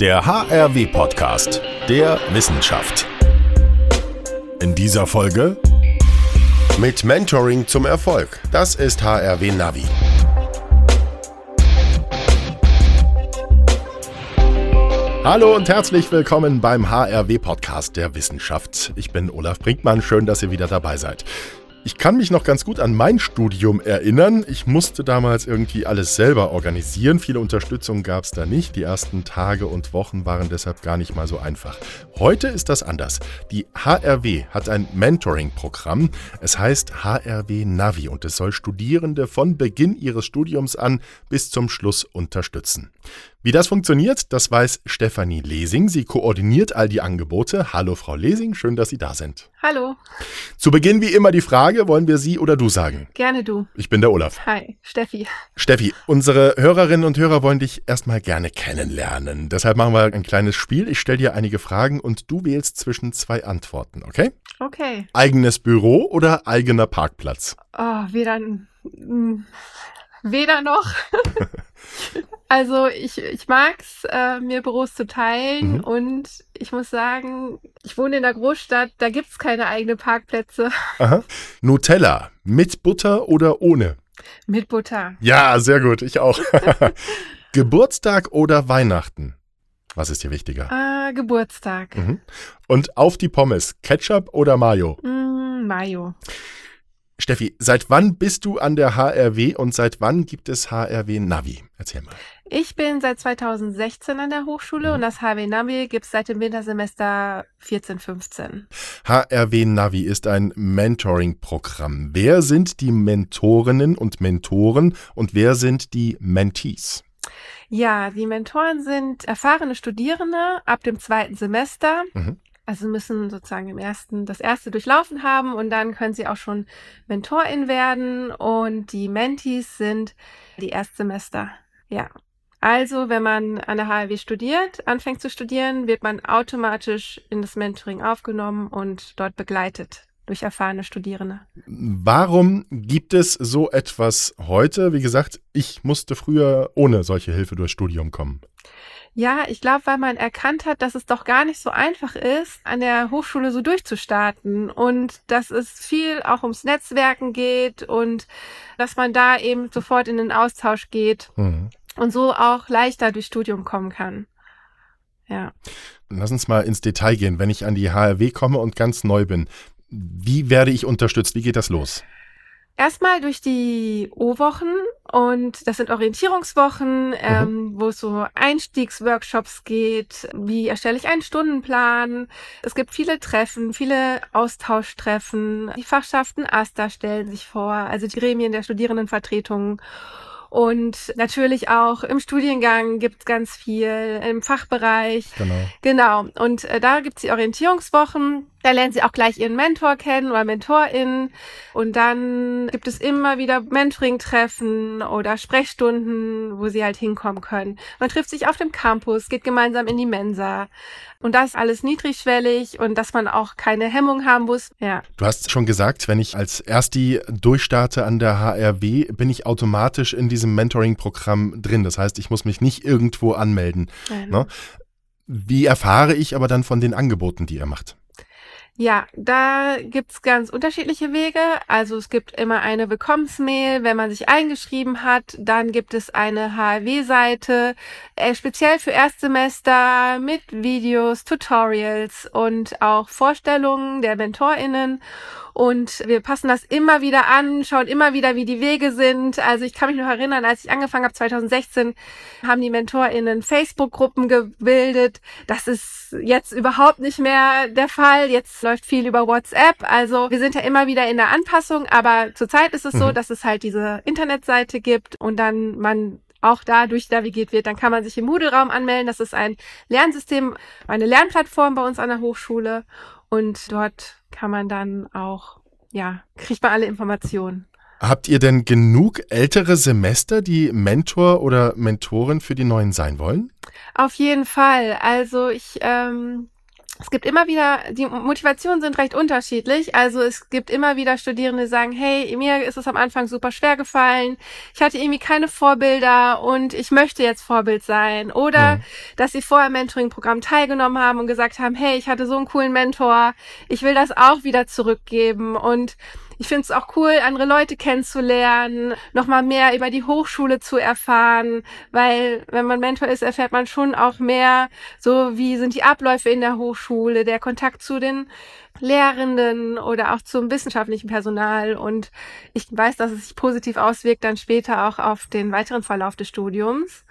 Der HRW-Podcast der Wissenschaft. In dieser Folge mit Mentoring zum Erfolg. Das ist HRW Navi. Hallo und herzlich willkommen beim HRW-Podcast der Wissenschaft. Ich bin Olaf Brinkmann, schön, dass ihr wieder dabei seid. Ich kann mich noch ganz gut an mein Studium erinnern. Ich musste damals irgendwie alles selber organisieren. Viele Unterstützung gab es da nicht. Die ersten Tage und Wochen waren deshalb gar nicht mal so einfach. Heute ist das anders. Die HRW hat ein Mentoring-Programm. Es heißt HRW Navi und es soll Studierende von Beginn ihres Studiums an bis zum Schluss unterstützen. Wie das funktioniert, das weiß Stefanie Lesing. Sie koordiniert all die Angebote. Hallo Frau Lesing, schön, dass Sie da sind. Hallo. Zu Beginn wie immer die Frage, wollen wir Sie oder du sagen? Gerne du. Ich bin der Olaf. Hi, Steffi. Steffi, unsere Hörerinnen und Hörer wollen dich erstmal gerne kennenlernen. Deshalb machen wir ein kleines Spiel. Ich stelle dir einige Fragen und du wählst zwischen zwei Antworten, okay? Okay. Eigenes Büro oder eigener Parkplatz? Oh, weder, weder noch. Also ich, ich mag es, äh, mir Büros zu teilen mhm. und ich muss sagen, ich wohne in der Großstadt, da gibt es keine eigenen Parkplätze. Aha. Nutella, mit Butter oder ohne? Mit Butter. Ja, sehr gut, ich auch. Geburtstag oder Weihnachten? Was ist dir wichtiger? Äh, Geburtstag. Mhm. Und auf die Pommes, Ketchup oder Mayo? Mm, Mayo. Steffi, seit wann bist du an der HRW und seit wann gibt es HRW Navi? Erzähl mal. Ich bin seit 2016 an der Hochschule mhm. und das HRW Navi gibt es seit dem Wintersemester 14, 15. HRW Navi ist ein Mentoring-Programm. Wer sind die Mentorinnen und Mentoren und wer sind die Mentees? Ja, die Mentoren sind erfahrene Studierende ab dem zweiten Semester. Mhm. Also müssen sozusagen im ersten, das erste durchlaufen haben und dann können sie auch schon Mentorin werden und die Mentees sind die Erstsemester. Ja. Also, wenn man an der HRW studiert, anfängt zu studieren, wird man automatisch in das Mentoring aufgenommen und dort begleitet durch erfahrene Studierende. Warum gibt es so etwas heute? Wie gesagt, ich musste früher ohne solche Hilfe durchs Studium kommen. Ja, ich glaube, weil man erkannt hat, dass es doch gar nicht so einfach ist, an der Hochschule so durchzustarten und dass es viel auch ums Netzwerken geht und dass man da eben sofort in den Austausch geht mhm. und so auch leichter durchs Studium kommen kann. Ja. Lass uns mal ins Detail gehen. Wenn ich an die HRW komme und ganz neu bin, wie werde ich unterstützt? Wie geht das los? Erstmal durch die O-Wochen und das sind Orientierungswochen, mhm. ähm, wo es so Einstiegsworkshops geht. Wie erstelle ich einen Stundenplan? Es gibt viele Treffen, viele Austauschtreffen. Die Fachschaften AStA stellen sich vor, also die Gremien der Studierendenvertretungen. Und natürlich auch im Studiengang gibt's ganz viel, im Fachbereich. Genau. Genau. Und äh, da gibt's die Orientierungswochen. Da lernen sie auch gleich ihren Mentor kennen oder Mentorin. Und dann gibt es immer wieder Mentoring-Treffen oder Sprechstunden, wo sie halt hinkommen können. Man trifft sich auf dem Campus, geht gemeinsam in die Mensa. Und das alles niedrigschwellig und dass man auch keine Hemmung haben muss. Ja. Du hast schon gesagt, wenn ich als Ersti durchstarte an der HRW, bin ich automatisch in diesem Mentoring-Programm drin. Das heißt, ich muss mich nicht irgendwo anmelden. Ne? Wie erfahre ich aber dann von den Angeboten, die ihr macht? Ja, da gibt's ganz unterschiedliche Wege. Also es gibt immer eine Willkommensmail, wenn man sich eingeschrieben hat. Dann gibt es eine HRW-Seite, äh, speziell für Erstsemester mit Videos, Tutorials und auch Vorstellungen der MentorInnen. Und wir passen das immer wieder an, schauen immer wieder, wie die Wege sind. Also ich kann mich noch erinnern, als ich angefangen habe 2016, haben die MentorInnen Facebook-Gruppen gebildet. Das ist jetzt überhaupt nicht mehr der Fall. Jetzt läuft viel über WhatsApp. Also wir sind ja immer wieder in der Anpassung, aber zurzeit ist es mhm. so, dass es halt diese Internetseite gibt und dann man auch dadurch navigiert wird. Dann kann man sich im Moodle-Raum anmelden. Das ist ein Lernsystem, eine Lernplattform bei uns an der Hochschule. Und dort kann man dann auch, ja, kriegt man alle Informationen. Habt ihr denn genug ältere Semester, die Mentor oder Mentorin für die Neuen sein wollen? Auf jeden Fall. Also ich ähm, es gibt immer wieder, die Motivationen sind recht unterschiedlich. Also es gibt immer wieder Studierende, die sagen, hey, mir ist es am Anfang super schwer gefallen. Ich hatte irgendwie keine Vorbilder und ich möchte jetzt Vorbild sein. Oder, mhm. dass sie vorher im Mentoring-Programm teilgenommen haben und gesagt haben, hey, ich hatte so einen coolen Mentor. Ich will das auch wieder zurückgeben. Und ich finde es auch cool, andere Leute kennenzulernen, nochmal mehr über die Hochschule zu erfahren, weil wenn man Mentor ist, erfährt man schon auch mehr, so wie sind die Abläufe in der Hochschule, der Kontakt zu den Lehrenden oder auch zum wissenschaftlichen Personal. Und ich weiß, dass es sich positiv auswirkt dann später auch auf den weiteren Verlauf des Studiums.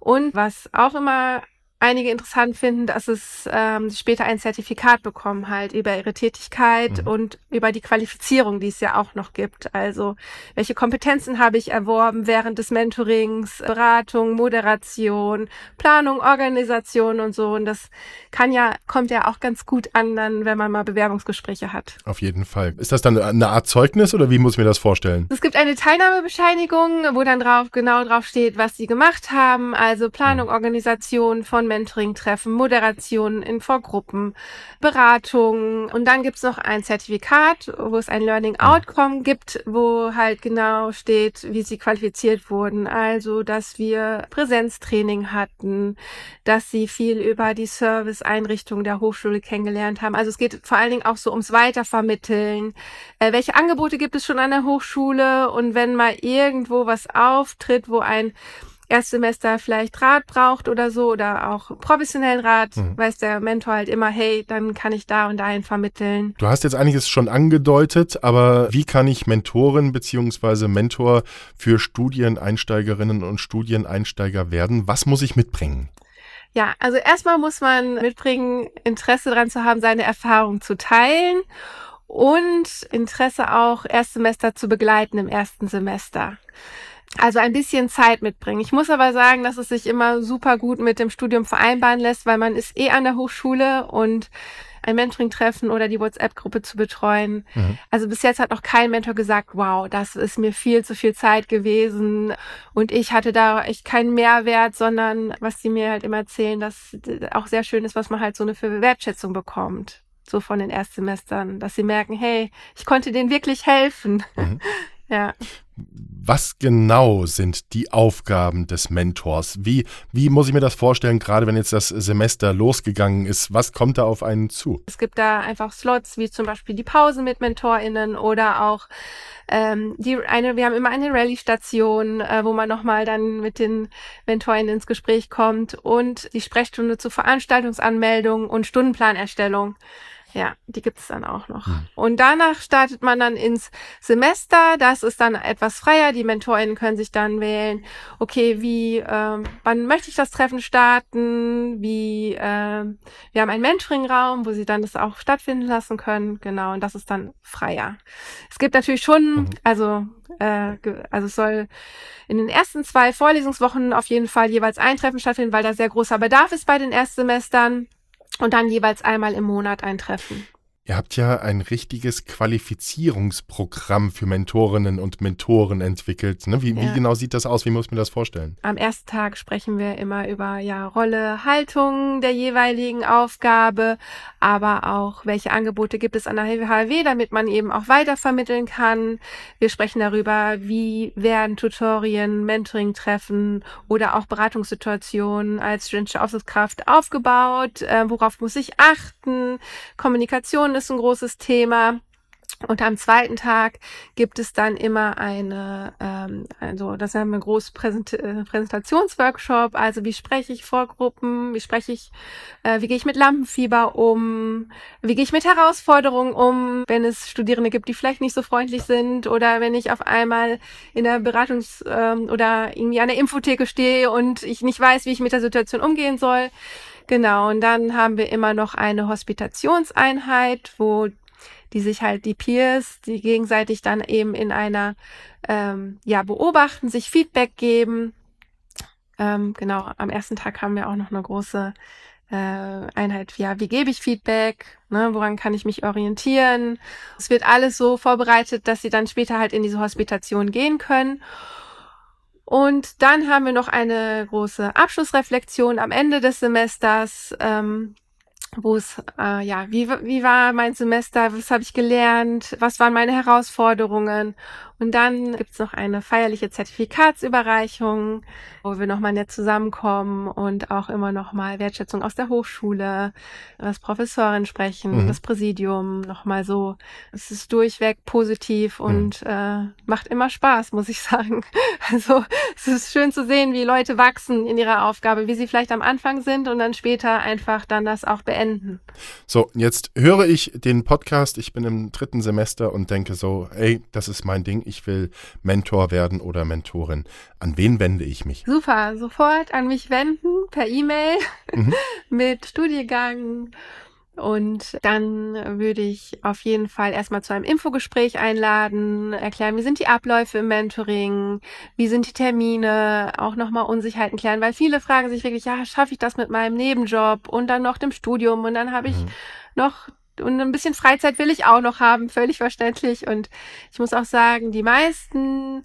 Und was auch immer einige interessant finden, dass es ähm, später ein Zertifikat bekommen halt über ihre Tätigkeit mhm. und über die Qualifizierung, die es ja auch noch gibt. Also welche Kompetenzen habe ich erworben während des Mentorings, Beratung, Moderation, Planung, Organisation und so. Und das kann ja, kommt ja auch ganz gut an, dann, wenn man mal Bewerbungsgespräche hat. Auf jeden Fall. Ist das dann eine Art Zeugnis oder wie muss ich mir das vorstellen? Es gibt eine Teilnahmebescheinigung, wo dann drauf, genau drauf steht, was sie gemacht haben. Also Planung, mhm. Organisation von Mentoring-Treffen, Moderationen in Vorgruppen, Beratungen und dann gibt's noch ein Zertifikat, wo es ein Learning Outcome gibt, wo halt genau steht, wie sie qualifiziert wurden. Also, dass wir Präsenztraining hatten, dass sie viel über die Serviceeinrichtung der Hochschule kennengelernt haben. Also es geht vor allen Dingen auch so ums Weitervermitteln. Äh, welche Angebote gibt es schon an der Hochschule? Und wenn mal irgendwo was auftritt, wo ein Erstsemester vielleicht Rat braucht oder so oder auch professionellen Rat, mhm. weiß der Mentor halt immer, hey, dann kann ich da und dahin vermitteln. Du hast jetzt einiges schon angedeutet, aber wie kann ich Mentorin beziehungsweise Mentor für Studieneinsteigerinnen und Studieneinsteiger werden? Was muss ich mitbringen? Ja, also erstmal muss man mitbringen, Interesse daran zu haben, seine Erfahrung zu teilen und Interesse auch Erstsemester zu begleiten im ersten Semester. Also ein bisschen Zeit mitbringen. Ich muss aber sagen, dass es sich immer super gut mit dem Studium vereinbaren lässt, weil man ist eh an der Hochschule und ein Mentoring-Treffen oder die WhatsApp-Gruppe zu betreuen. Mhm. Also bis jetzt hat noch kein Mentor gesagt, wow, das ist mir viel zu viel Zeit gewesen und ich hatte da echt keinen Mehrwert, sondern was sie mir halt immer erzählen, dass auch sehr schön ist, was man halt so eine für Wertschätzung bekommt. So von den Erstsemestern, dass sie merken, hey, ich konnte denen wirklich helfen. Mhm. ja. Was genau sind die Aufgaben des Mentors? Wie, wie muss ich mir das vorstellen, gerade wenn jetzt das Semester losgegangen ist? Was kommt da auf einen zu? Es gibt da einfach Slots, wie zum Beispiel die Pause mit MentorInnen oder auch ähm, die eine, wir haben immer eine Rallye-Station, äh, wo man nochmal dann mit den MentorInnen ins Gespräch kommt und die Sprechstunde zur Veranstaltungsanmeldung und Stundenplanerstellung. Ja, die gibt es dann auch noch. Und danach startet man dann ins Semester. Das ist dann etwas freier. Die MentorInnen können sich dann wählen, okay, wie, äh, wann möchte ich das Treffen starten? Wie, äh, wir haben einen Mentoring-Raum, wo sie dann das auch stattfinden lassen können. Genau, und das ist dann freier. Es gibt natürlich schon, mhm. also, äh, also es soll in den ersten zwei Vorlesungswochen auf jeden Fall jeweils ein Treffen stattfinden, weil da sehr großer Bedarf ist bei den Erstsemestern und dann jeweils einmal im Monat ein Treffen. Ihr habt ja ein richtiges Qualifizierungsprogramm für Mentorinnen und Mentoren entwickelt. Ne? Wie, ja. wie, genau sieht das aus? Wie muss man das vorstellen? Am ersten Tag sprechen wir immer über ja, Rolle, Haltung der jeweiligen Aufgabe, aber auch welche Angebote gibt es an der HW, damit man eben auch weitervermitteln kann. Wir sprechen darüber, wie werden Tutorien, Mentoring-Treffen oder auch Beratungssituationen als studentische Aufsichtskraft aufgebaut, äh, worauf muss ich achten, Kommunikation Depression ist ein großes Thema. Und am zweiten Tag gibt es dann immer eine, ähm, also das haben wir großen Präsent äh, Präsentationsworkshop. Also wie spreche ich vor Gruppen, wie spreche ich, äh, wie gehe ich mit Lampenfieber um, wie gehe ich mit Herausforderungen um, wenn es Studierende gibt, die vielleicht nicht so freundlich sind oder wenn ich auf einmal in der Beratungs- ähm, oder irgendwie an der Infotheke stehe und ich nicht weiß, wie ich mit der Situation umgehen soll. Genau, und dann haben wir immer noch eine Hospitationseinheit, wo die sich halt die Peers, die gegenseitig dann eben in einer, ähm, ja, beobachten, sich Feedback geben. Ähm, genau, am ersten Tag haben wir auch noch eine große äh, Einheit, ja, wie gebe ich Feedback, ne, woran kann ich mich orientieren. Es wird alles so vorbereitet, dass sie dann später halt in diese Hospitation gehen können. Und dann haben wir noch eine große Abschlussreflexion am Ende des Semesters, ähm, wo es, äh, ja, wie, wie war mein Semester, was habe ich gelernt, was waren meine Herausforderungen. Und dann gibt's noch eine feierliche Zertifikatsüberreichung, wo wir nochmal nett zusammenkommen und auch immer nochmal Wertschätzung aus der Hochschule, das Professorin sprechen, mhm. das Präsidium, nochmal so. Es ist durchweg positiv mhm. und mhm. äh, macht immer Spaß, muss ich sagen. Also es ist schön zu sehen, wie Leute wachsen in ihrer Aufgabe, wie sie vielleicht am Anfang sind und dann später einfach dann das auch beenden beenden. So, jetzt höre ich den Podcast, ich bin im dritten Semester und denke so, ey, das ist mein Ding, ich will Mentor werden oder Mentorin. An wen wende ich mich? Super, sofort an mich wenden, per E-Mail, mhm. mit Studiengang und dann würde ich auf jeden Fall erstmal zu einem Infogespräch einladen, erklären, wie sind die Abläufe im Mentoring, wie sind die Termine, auch nochmal Unsicherheiten klären, weil viele fragen sich wirklich, ja, schaffe ich das mit meinem Nebenjob und dann noch dem Studium und dann habe ich mhm. noch und ein bisschen Freizeit will ich auch noch haben, völlig verständlich. Und ich muss auch sagen, die meisten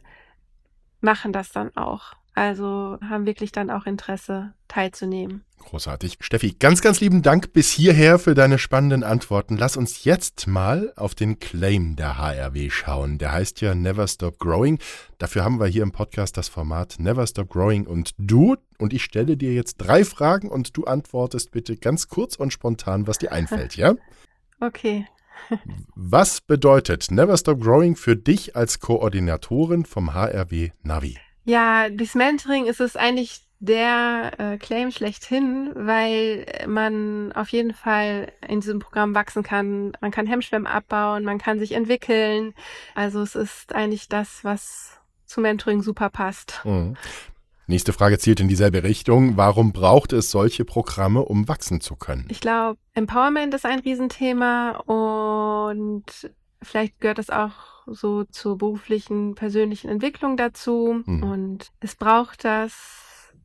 machen das dann auch. Also haben wirklich dann auch Interesse teilzunehmen. Großartig. Steffi, ganz, ganz lieben Dank bis hierher für deine spannenden Antworten. Lass uns jetzt mal auf den Claim der HRW schauen. Der heißt ja Never Stop Growing. Dafür haben wir hier im Podcast das Format Never Stop Growing und du. Und ich stelle dir jetzt drei Fragen und du antwortest bitte ganz kurz und spontan, was dir einfällt, ja? Okay. was bedeutet Never Stop Growing für dich als Koordinatorin vom HRW Navi? Ja, durchs Mentoring ist es eigentlich der äh, Claim schlechthin, weil man auf jeden Fall in diesem Programm wachsen kann. Man kann Hemmschwellen abbauen, man kann sich entwickeln. Also es ist eigentlich das, was zu Mentoring super passt. Mhm. Nächste Frage zielt in dieselbe Richtung. Warum braucht es solche Programme, um wachsen zu können? Ich glaube, Empowerment ist ein Riesenthema und vielleicht gehört es auch so zur beruflichen, persönlichen Entwicklung dazu. Mhm. Und es braucht das,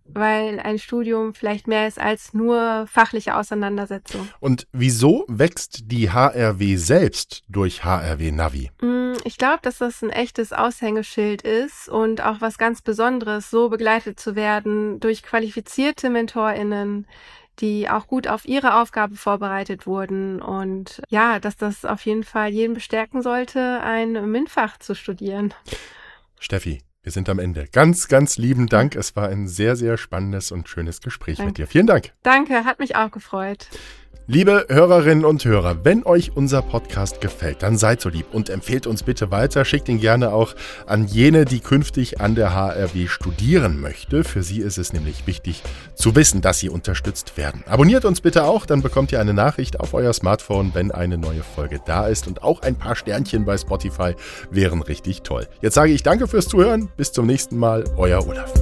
weil ein Studium vielleicht mehr ist als nur fachliche Auseinandersetzung. Und wieso wächst die HRW selbst durch HRW Navi? Mm, ich glaube, dass das ein echtes Aushängeschild ist und auch was ganz Besonderes, so begleitet zu werden durch qualifizierte MentorInnen, die auch gut auf ihre Aufgabe vorbereitet wurden und ja, dass das auf jeden Fall jeden bestärken sollte, ein MINT-Fach zu studieren. Steffi, wir sind am Ende. Ganz, ganz lieben Dank. Es war ein sehr, sehr spannendes und schönes Gespräch Danke. mit dir. Vielen Dank. Danke, hat mich auch gefreut. Liebe Hörerinnen und Hörer, wenn euch unser Podcast gefällt, dann seid so lieb und empfehlt uns bitte weiter. Schickt ihn gerne auch an jene, die künftig an der HRW studieren möchte. Für sie ist es nämlich wichtig zu wissen, dass sie unterstützt werden. Abonniert uns bitte auch, dann bekommt ihr eine Nachricht auf euer Smartphone, wenn eine neue Folge da ist. Und auch ein paar Sternchen bei Spotify wären richtig toll. Jetzt sage ich danke fürs Zuhören. Bis zum nächsten Mal. Euer Olaf.